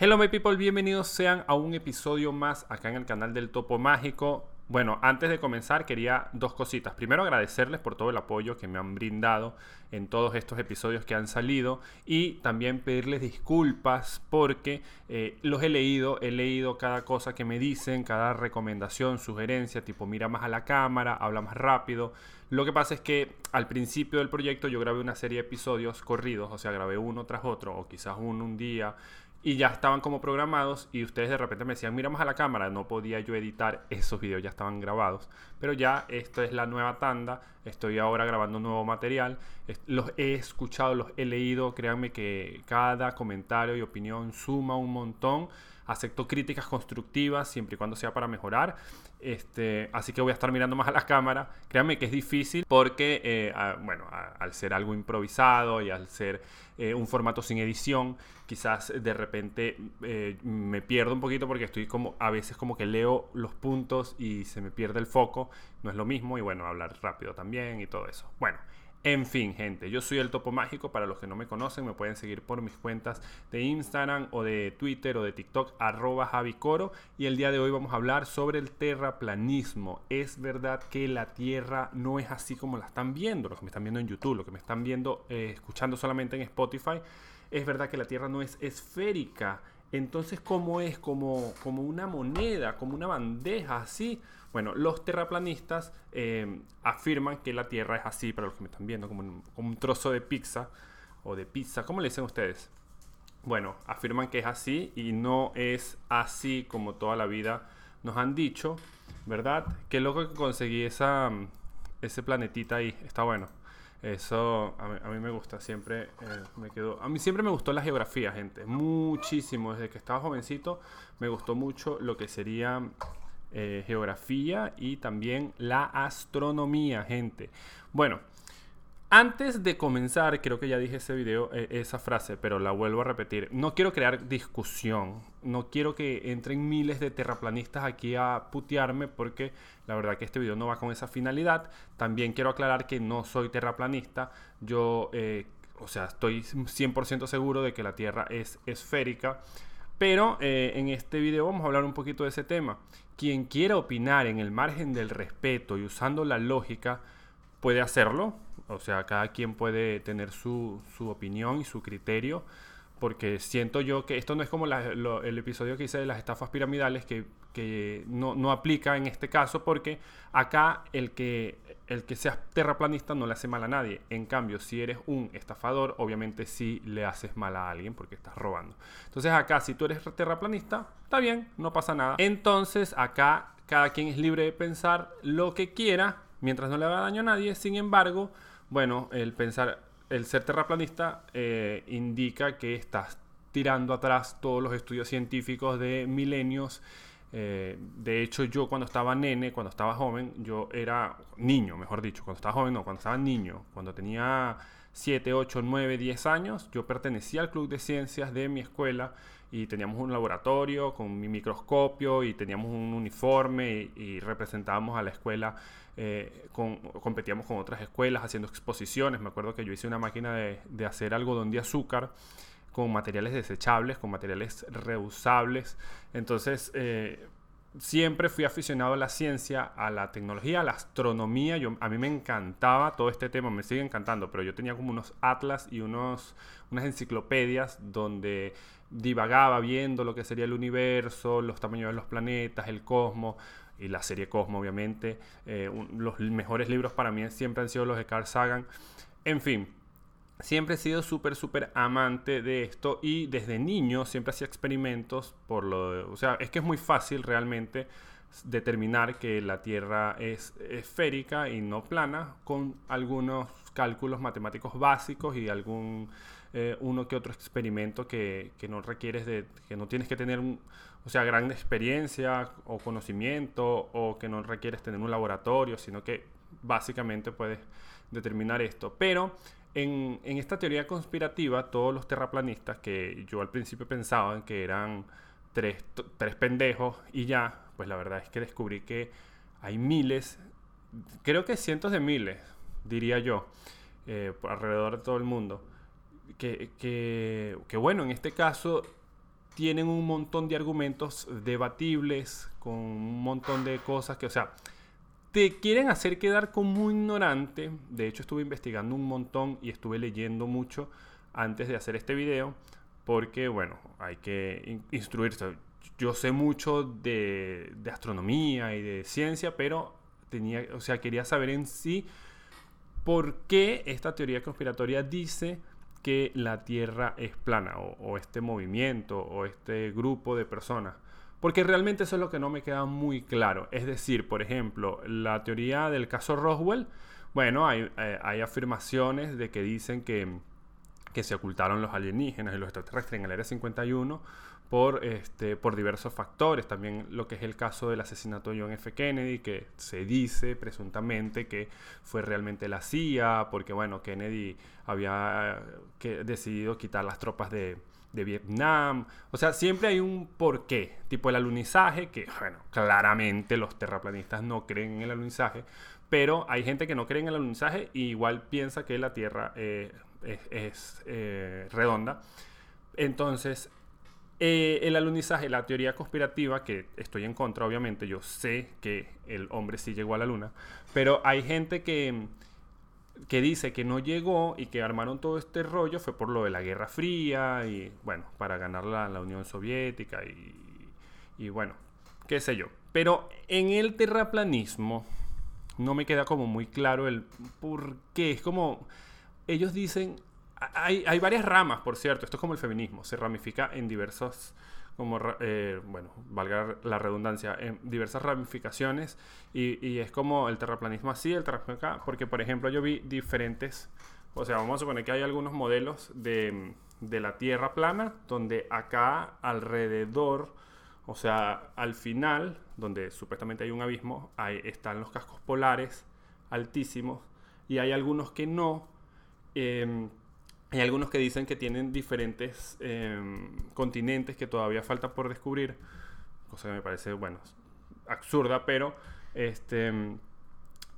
Hello my people, bienvenidos sean a un episodio más acá en el canal del Topo Mágico. Bueno, antes de comenzar quería dos cositas. Primero agradecerles por todo el apoyo que me han brindado en todos estos episodios que han salido y también pedirles disculpas porque eh, los he leído, he leído cada cosa que me dicen, cada recomendación, sugerencia, tipo mira más a la cámara, habla más rápido. Lo que pasa es que al principio del proyecto yo grabé una serie de episodios corridos, o sea, grabé uno tras otro o quizás uno un día y ya estaban como programados y ustedes de repente me decían, mira más a la cámara, no podía yo editar esos videos, ya estaban grabados, pero ya esta es la nueva tanda, estoy ahora grabando nuevo material, los he escuchado, los he leído, créanme que cada comentario y opinión suma un montón, acepto críticas constructivas siempre y cuando sea para mejorar, este, así que voy a estar mirando más a la cámara, créanme que es difícil porque, eh, bueno, al ser algo improvisado y al ser eh, un formato sin edición, quizás de repente eh, me pierdo un poquito porque estoy como a veces como que leo los puntos y se me pierde el foco, no es lo mismo y bueno, hablar rápido también y todo eso. Bueno, en fin, gente, yo soy el Topo Mágico. Para los que no me conocen, me pueden seguir por mis cuentas de Instagram o de Twitter o de TikTok, arroba Javicoro. Y el día de hoy vamos a hablar sobre el terraplanismo. Es verdad que la Tierra no es así como la están viendo, los que me están viendo en YouTube, los que me están viendo, eh, escuchando solamente en Spotify. Es verdad que la Tierra no es esférica. Entonces, ¿cómo es? Como, como una moneda, como una bandeja, así. Bueno, los terraplanistas eh, afirman que la Tierra es así, para los que me están viendo, como un, trozo de pizza o de pizza. ¿Cómo le dicen ustedes? Bueno, afirman que es así y no es así como toda la vida nos han dicho, ¿verdad? Qué loco que conseguí esa, ese planetita ahí, está bueno. Eso a mí, me gusta, siempre eh, me. A mí siempre me gustó la geografía, gente, muchísimo. Desde que estaba jovencito me gustó mucho lo que sería eh, geografía y también la astronomía, gente. Bueno, antes de comenzar, creo que ya dije ese video, eh, esa frase, pero la vuelvo a repetir. No quiero crear discusión, no quiero que entren miles de terraplanistas aquí a putearme porque la verdad que este video no va con esa finalidad. También quiero aclarar que no soy terraplanista, yo, eh, o sea, estoy 100% seguro de que la Tierra es esférica. Pero en este video vamos a hablar un poquito de ese tema. Quien quiera opinar en el margen del respeto y usando la lógica puede hacerlo. O sea, cada quien puede tener su, su opinión y su criterio porque siento yo que esto no es como el episodio que hice de las estafas piramidales que, no, aplica en este caso porque acá el que, el que seas terraplanista no le hace mal a nadie. En cambio, si eres un estafador, obviamente sí le haces mal a alguien porque estás robando. Entonces acá, si tú eres terraplanista, está bien, no pasa nada. Entonces acá cada quien es libre de pensar lo que quiera mientras no le haga daño a nadie. Sin embargo, bueno, el pensar el ser terraplanista eh, indica que estás tirando atrás todos los estudios científicos de milenios. Eh, de hecho, yo cuando estaba nene, cuando estaba joven, yo era niño, mejor dicho, cuando estaba joven, no, cuando estaba niño, cuando tenía 7, 8, 9, 10 años, yo pertenecía al club de ciencias de mi escuela y teníamos un laboratorio con mi microscopio y teníamos un uniforme y, representábamos a la escuela, eh, competíamos con otras escuelas haciendo exposiciones. Me acuerdo que yo hice una máquina de hacer algodón de azúcar con materiales desechables, con materiales reusables. Entonces, eh, siempre fui aficionado a la ciencia, a la tecnología, a la astronomía. A mí me encantaba todo este tema, me sigue encantando, pero yo tenía como unos atlas y unos, unas enciclopedias donde divagaba viendo lo que sería el universo, los tamaños de los planetas, el cosmos y la serie Cosmo, obviamente. Eh, los mejores libros para mí siempre han sido los de Carl Sagan. En fin, siempre he sido súper, súper amante de esto y desde niño siempre hacía experimentos por lo... o sea, es que es muy fácil realmente determinar que la Tierra es esférica y no plana con algunos cálculos matemáticos básicos y algún eh, uno que otro experimento que, que, no requieres de que no tienes que tener o sea gran experiencia o conocimiento o que no requieres tener un laboratorio sino que básicamente puedes determinar esto. Pero en, esta teoría conspirativa, todos los terraplanistas, que yo al principio pensaba que eran tres, pendejos y ya, pues la verdad es que descubrí que hay miles, creo que cientos de miles, diría yo, eh, alrededor de todo el mundo. Que, que, bueno, en este caso tienen un montón de argumentos debatibles, con un montón de cosas que, o sea, te quieren hacer quedar como ignorante. De hecho, estuve investigando un montón y estuve leyendo mucho antes de hacer este video, porque, bueno, hay que instruirse. Yo sé mucho de, astronomía y de ciencia, pero tenía, o sea, quería saber en sí por qué esta teoría conspiratoria dice que la Tierra es plana o, este movimiento o este grupo de personas. Porque realmente eso es lo que no me queda muy claro. Es decir, por ejemplo, la teoría del caso Roswell, bueno, hay, eh, afirmaciones de que dicen que, que se ocultaron los alienígenas y los extraterrestres en el Área 51 por, este, por diversos factores. También lo que es el caso del asesinato de John F. Kennedy, que se dice presuntamente que fue realmente la CIA, porque bueno, Kennedy había que, decidido quitar las tropas de, de Vietnam. O sea, siempre hay un porqué, tipo el alunizaje, que bueno, claramente los terraplanistas no creen en el alunizaje, pero hay gente que no cree en el alunizaje y igual piensa que la Tierra eh, es, eh, redonda. Entonces, eh, el alunizaje, la teoría conspirativa, que estoy en contra, obviamente, yo sé que el hombre sí llegó a la luna, pero hay gente que, que dice que no llegó y que armaron todo este rollo fue por lo de la Guerra Fría y, bueno, para ganar la, la Unión Soviética y, y, bueno, qué sé yo. Pero en el terraplanismo no me queda como muy claro el por qué. Es como, ellos dicen, hay, hay, varias ramas, por cierto. Esto es como el feminismo. Se ramifica en diversos, como, eh, bueno, valga la redundancia, en diversas ramificaciones. Y, y, es como el terraplanismo así, el terraplanismo acá. Porque, por ejemplo, yo vi diferentes, o sea, vamos a suponer que hay algunos modelos de, de la Tierra plana, donde acá alrededor, o sea, al final, donde supuestamente hay un abismo, ahí están los cascos polares altísimos. Y hay algunos que no. Eh, hay algunos que dicen que tienen diferentes em, continentes que todavía falta por descubrir, cosa que me parece, bueno, absurda, pero, este,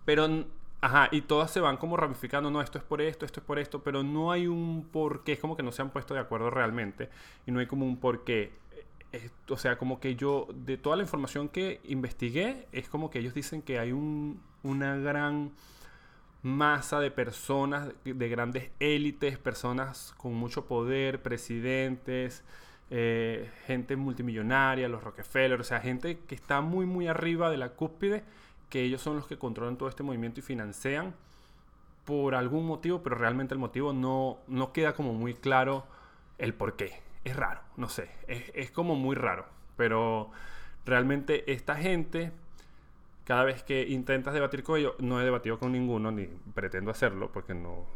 pero, ajá, y todas se van como ramificando, no, esto es por esto, esto es por esto, pero no hay un porqué, es como que no se han puesto de acuerdo realmente, y no hay como un porqué. Eh, o sea, como que yo, de toda la información que investigué, es como que ellos dicen que hay un, una gran masa de personas, de grandes élites, personas con mucho poder, presidentes, eh, gente multimillonaria, los Rockefeller, o sea, gente que está muy, muy arriba de la cúspide, que ellos son los que controlan todo este movimiento y financian por algún motivo, pero realmente el motivo no, no queda como muy claro el por qué. Es raro, no sé, es, es como muy raro, pero realmente esta gente cada vez que intentas debatir con ellos, no he debatido con ninguno, ni pretendo hacerlo, porque no,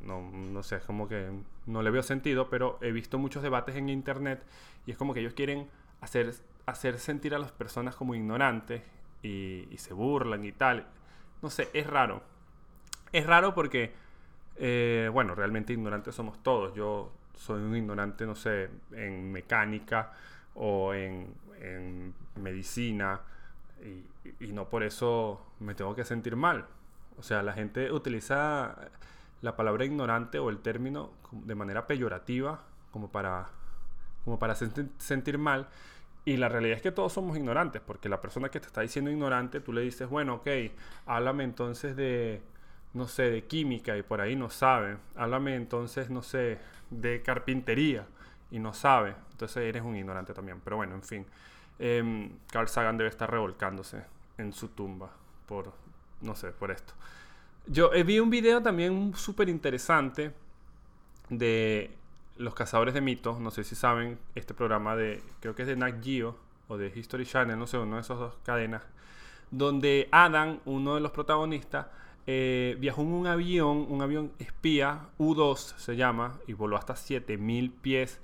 no, no sé, es como que no le veo sentido, pero he visto muchos debates en internet y es como que ellos quieren hacer, hacer sentir a las personas como ignorantes y, se burlan y tal. No sé, es raro. Es raro porque, eh, bueno, realmente ignorantes somos todos. Yo soy un ignorante, no sé, en mecánica o en, en medicina y, no por eso me tengo que sentir mal. O sea, la gente utiliza la palabra ignorante o el término de manera peyorativa como para, como para sentir mal. Y la realidad es que todos somos ignorantes, porque la persona que te está diciendo ignorante, tú le dices, bueno, ok, háblame entonces de, no sé, de química y por ahí no sabe. Háblame entonces, no sé, de carpintería y no sabe. Entonces eres un ignorante también. Pero bueno, en fin. Eh, Carl Sagan debe estar revolcándose en su tumba por, no sé, por esto. Yo eh, vi un video también súper interesante de los cazadores de mitos. No sé si saben este programa de, creo que es de Nat Geo o de History Channel, no sé, uno de esas dos cadenas. Donde Adam, uno de los protagonistas, eh, viajó en un avión, un avión espía, U-2 se llama, y voló hasta 7000 pies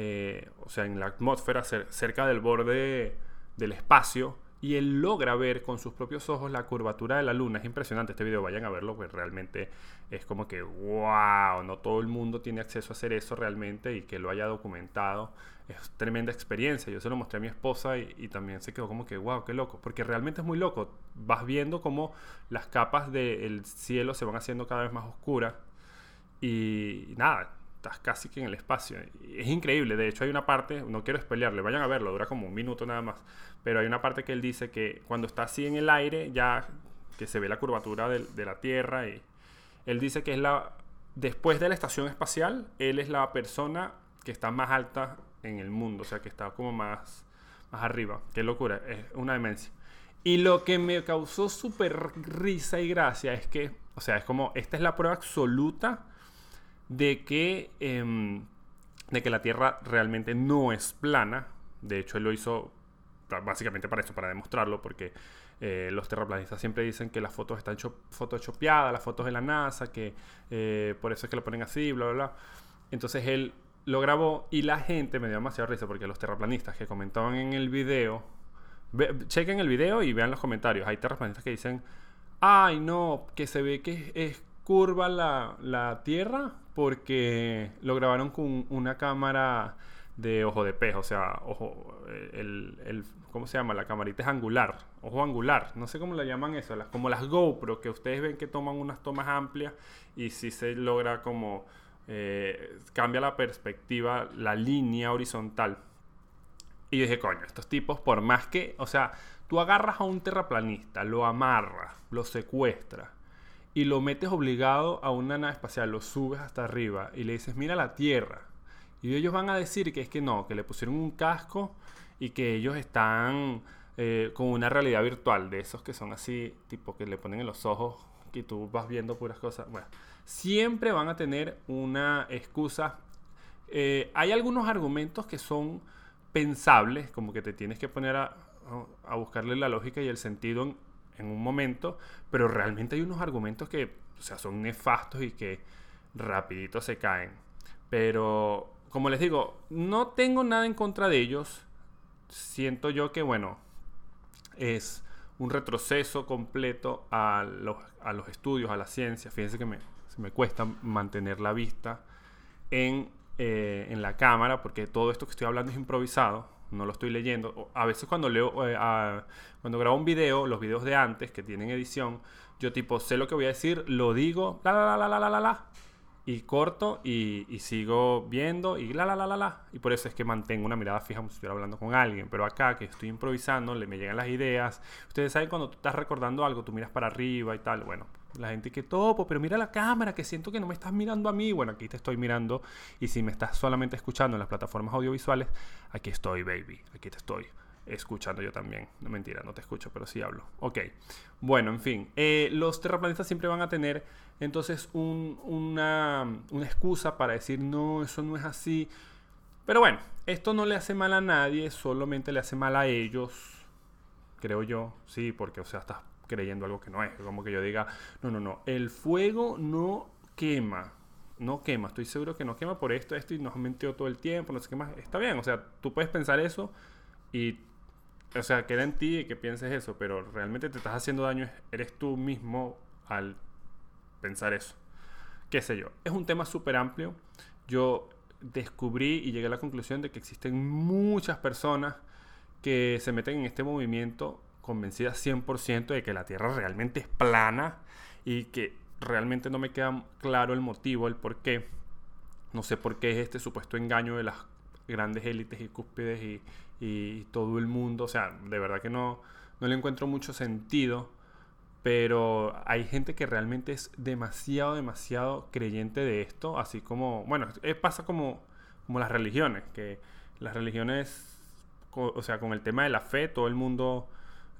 eh, o sea, en la atmósfera, cerca del borde del espacio, y él logra ver con sus propios ojos la curvatura de la luna. Es impresionante este video, vayan a verlo, pues realmente es como que, wow, no todo el mundo tiene acceso a hacer eso realmente y que lo haya documentado. Es tremenda experiencia. Yo se lo mostré a mi esposa y, también se quedó como que, wow, qué loco, porque realmente es muy loco. Vas viendo cómo las capas del cielo se van haciendo cada vez más oscuras y nada, casi que en el espacio. Es increíble, de hecho hay una parte, no quiero spoilearle, vayan a verlo, dura como un minuto nada más, pero hay una parte que él dice que cuando está así en el aire, ya que se ve la curvatura de, de la Tierra, y él dice que es la, después de la estación espacial, él es la persona que está más alta en el mundo, o sea, que está como más, más arriba. Qué locura, es una demencia. Y lo que me causó súper risa y gracia es que, o sea, es como, esta es la prueba absoluta de que, em, de que la Tierra realmente no es plana. De hecho, él lo hizo básicamente para eso, para demostrarlo, porque eh, los terraplanistas siempre dicen que las fotos están photoshopeadas, las fotos de la NASA, que eh, por eso es que lo ponen así, bla, bla, bla. Entonces él lo grabó y la gente me dio demasiado risa porque los terraplanistas que comentaban en el video, chequen el video y vean los comentarios. Hay terraplanistas que dicen, ay no, que se ve que es, curva la, la, Tierra porque lo grabaron con una cámara de ojo de pez, o sea, ojo, el, el, ¿cómo se llama? La camarita es angular, ojo angular, no sé cómo le llaman eso, las, como las GoPro, que ustedes ven que toman unas tomas amplias y si se logra como eh, cambia la perspectiva, la línea horizontal. Y dije, coño, estos tipos, por más que, o sea, tú agarras a un terraplanista, lo amarras, lo secuestras y lo metes obligado a una nave espacial, lo subes hasta arriba y le dices, mira la Tierra. Y ellos van a decir que es que no, que le pusieron un casco y que ellos están eh, con una realidad virtual, de esos que son así, tipo que le ponen en los ojos que tú vas viendo puras cosas. Bueno, siempre van a tener una excusa. Eh, hay algunos argumentos que son pensables, como que te tienes que poner a, buscarle la lógica y el sentido en, en, un momento, pero realmente hay unos argumentos que o sea, son nefastos y que rapidito se caen. Pero, como les digo, no tengo nada en contra de ellos. Siento yo que, bueno, es un retroceso completo a los, a los estudios, a la ciencia. Fíjense que me, me cuesta mantener la vista en, eh, en, la cámara porque todo esto que estoy hablando es improvisado, no lo estoy leyendo. A veces cuando leo, eh, cuando grabo un video, los videos de antes que tienen edición, yo tipo sé lo que voy a decir, lo digo, la la la la la la la, y corto y, y, sigo viendo y la la la la la. Y por eso es que mantengo una mirada fija como si estuviera hablando con alguien. Pero acá que estoy improvisando, le me llegan las ideas. Ustedes saben cuando tú estás recordando algo, tú miras para arriba y tal. Bueno, la gente que topo, pero mira la cámara, que siento que no me estás mirando a mí. Bueno, aquí te estoy mirando. Y si me estás solamente escuchando en las plataformas audiovisuales, aquí estoy, baby. Aquí te estoy escuchando yo también. No mentira, no te escucho, pero sí hablo. Ok. Bueno, en fin. Eh, los terraplanistas siempre van a tener entonces una, una excusa para decir, no, eso no es así. Pero bueno, esto no le hace mal a nadie, solamente le hace mal a ellos. Creo yo, sí, porque, o sea, estás creyendo algo que no es. Como que yo diga, no, no, no, el fuego no quema. No quema, estoy seguro que no quema por esto, esto y nos mintió todo el tiempo, no sé qué más. Está bien, o sea, tú puedes pensar eso y, o sea, queda en ti que pienses eso, pero realmente te estás haciendo daño, eres tú mismo al pensar eso. Qué sé yo, es un tema súper amplio. Yo descubrí y llegué a la conclusión de que existen muchas personas que se meten en este movimiento convencida 100% de que la Tierra realmente es plana y que realmente no me queda claro el motivo, el por qué. No sé por qué es este supuesto engaño de las grandes élites y cúspides y, y todo el mundo. O sea, de verdad que no, no le encuentro mucho sentido. Pero hay gente que realmente es demasiado, demasiado creyente de esto. Así como, bueno, pasa como, como las religiones. Que las religiones, o sea, con el tema de la fe, todo el mundo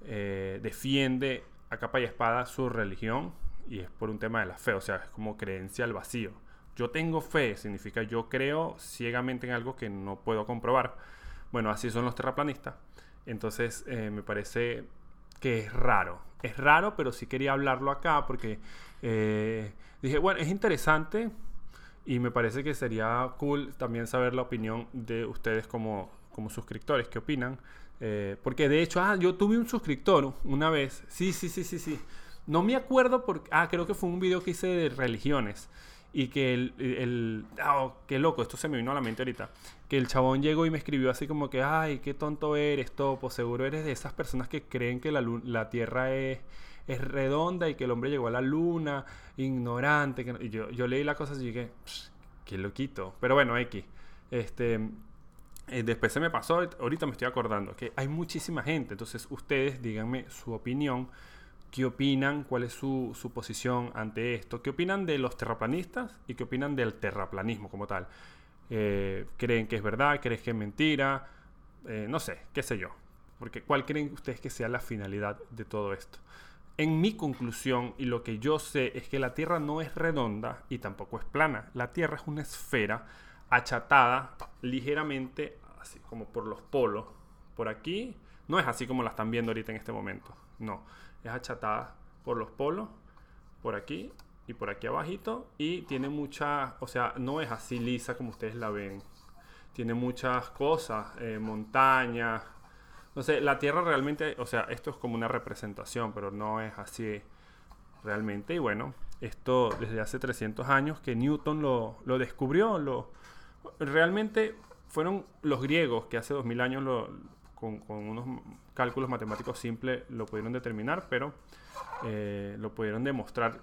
eh, defiende a capa y espada su religión y es por un tema de la fe, o sea, es como creencia al vacío. Yo tengo fe, significa yo creo ciegamente en algo que no puedo comprobar. Bueno, así son los terraplanistas. Entonces eh, me parece que es raro. Es raro, pero sí quería hablarlo acá porque eh, dije, bueno, es interesante y me parece que sería cool también saber la opinión de ustedes como, como suscriptores, qué opinan eh, porque de hecho, ah, yo tuve un suscriptor una vez. Sí, sí, sí, sí, sí. No me acuerdo porque... Ah, creo que fue un video que hice de religiones. Y que el... el oh, qué loco, esto se me vino a la mente ahorita. Que el chabón llegó y me escribió así como que, ay, qué tonto eres, Topo. Seguro eres de esas personas que creen que la, la Tierra es, es redonda y que el hombre llegó a la luna, ignorante. Que Y yo, yo leí la cosa y dije, qué loquito. Pero bueno, X. Este, eh, después se me pasó, ahorita me estoy acordando, que hay muchísima gente. Entonces ustedes díganme su opinión. ¿Qué opinan? ¿Cuál es su, su posición ante esto? ¿Qué opinan de los terraplanistas y qué opinan del terraplanismo como tal? Eh, ¿Creen que es verdad? ¿Creen que es mentira? Eh, no sé, qué sé yo. Porque ¿cuál creen ustedes que sea la finalidad de todo esto? En mi conclusión y lo que yo sé es que la Tierra no es redonda y tampoco es plana. La Tierra es una esfera achatada ligeramente, así como por los polos. Por aquí no es así como la están viendo ahorita en este momento. No, es achatada por los polos, por aquí y por aquí abajito. Y tiene mucha, o sea, no es así lisa como ustedes la ven. Tiene muchas cosas, eh, montañas. No sé, la Tierra realmente, o sea, esto es como una representación, pero no es así realmente. Y bueno, esto desde hace 300 años que Newton lo, lo descubrió, lo, realmente fueron los griegos que hace 2000 años lo, con, unos cálculos matemáticos simples lo pudieron determinar, pero eh, lo pudieron demostrar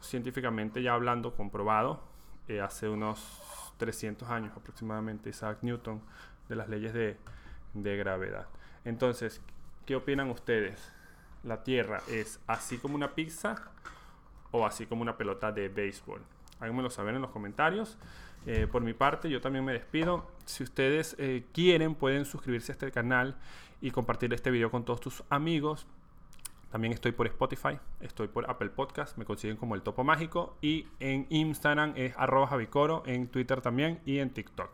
científicamente ya hablando, comprobado, eh, hace unos 300 años aproximadamente, Isaac Newton, de las leyes de, de gravedad. Entonces, ¿qué opinan ustedes? ¿La Tierra es así como una pizza o así como una pelota de béisbol? Háganmelo saber en los comentarios. Eh, por mi parte, yo también me despido. Si ustedes eh, quieren, pueden suscribirse a este canal y compartir este video con todos tus amigos. También estoy por Spotify, estoy por Apple Podcast, me consiguen como el Topo Mágico y en Instagram es arroba javicoro, en Twitter también y en TikTok.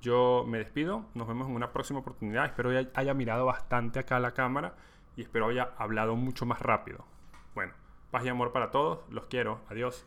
Yo me despido, nos vemos en una próxima oportunidad. Espero haya, mirado bastante acá la cámara y espero haya hablado mucho más rápido. Bueno, paz y amor para todos, los quiero, adiós.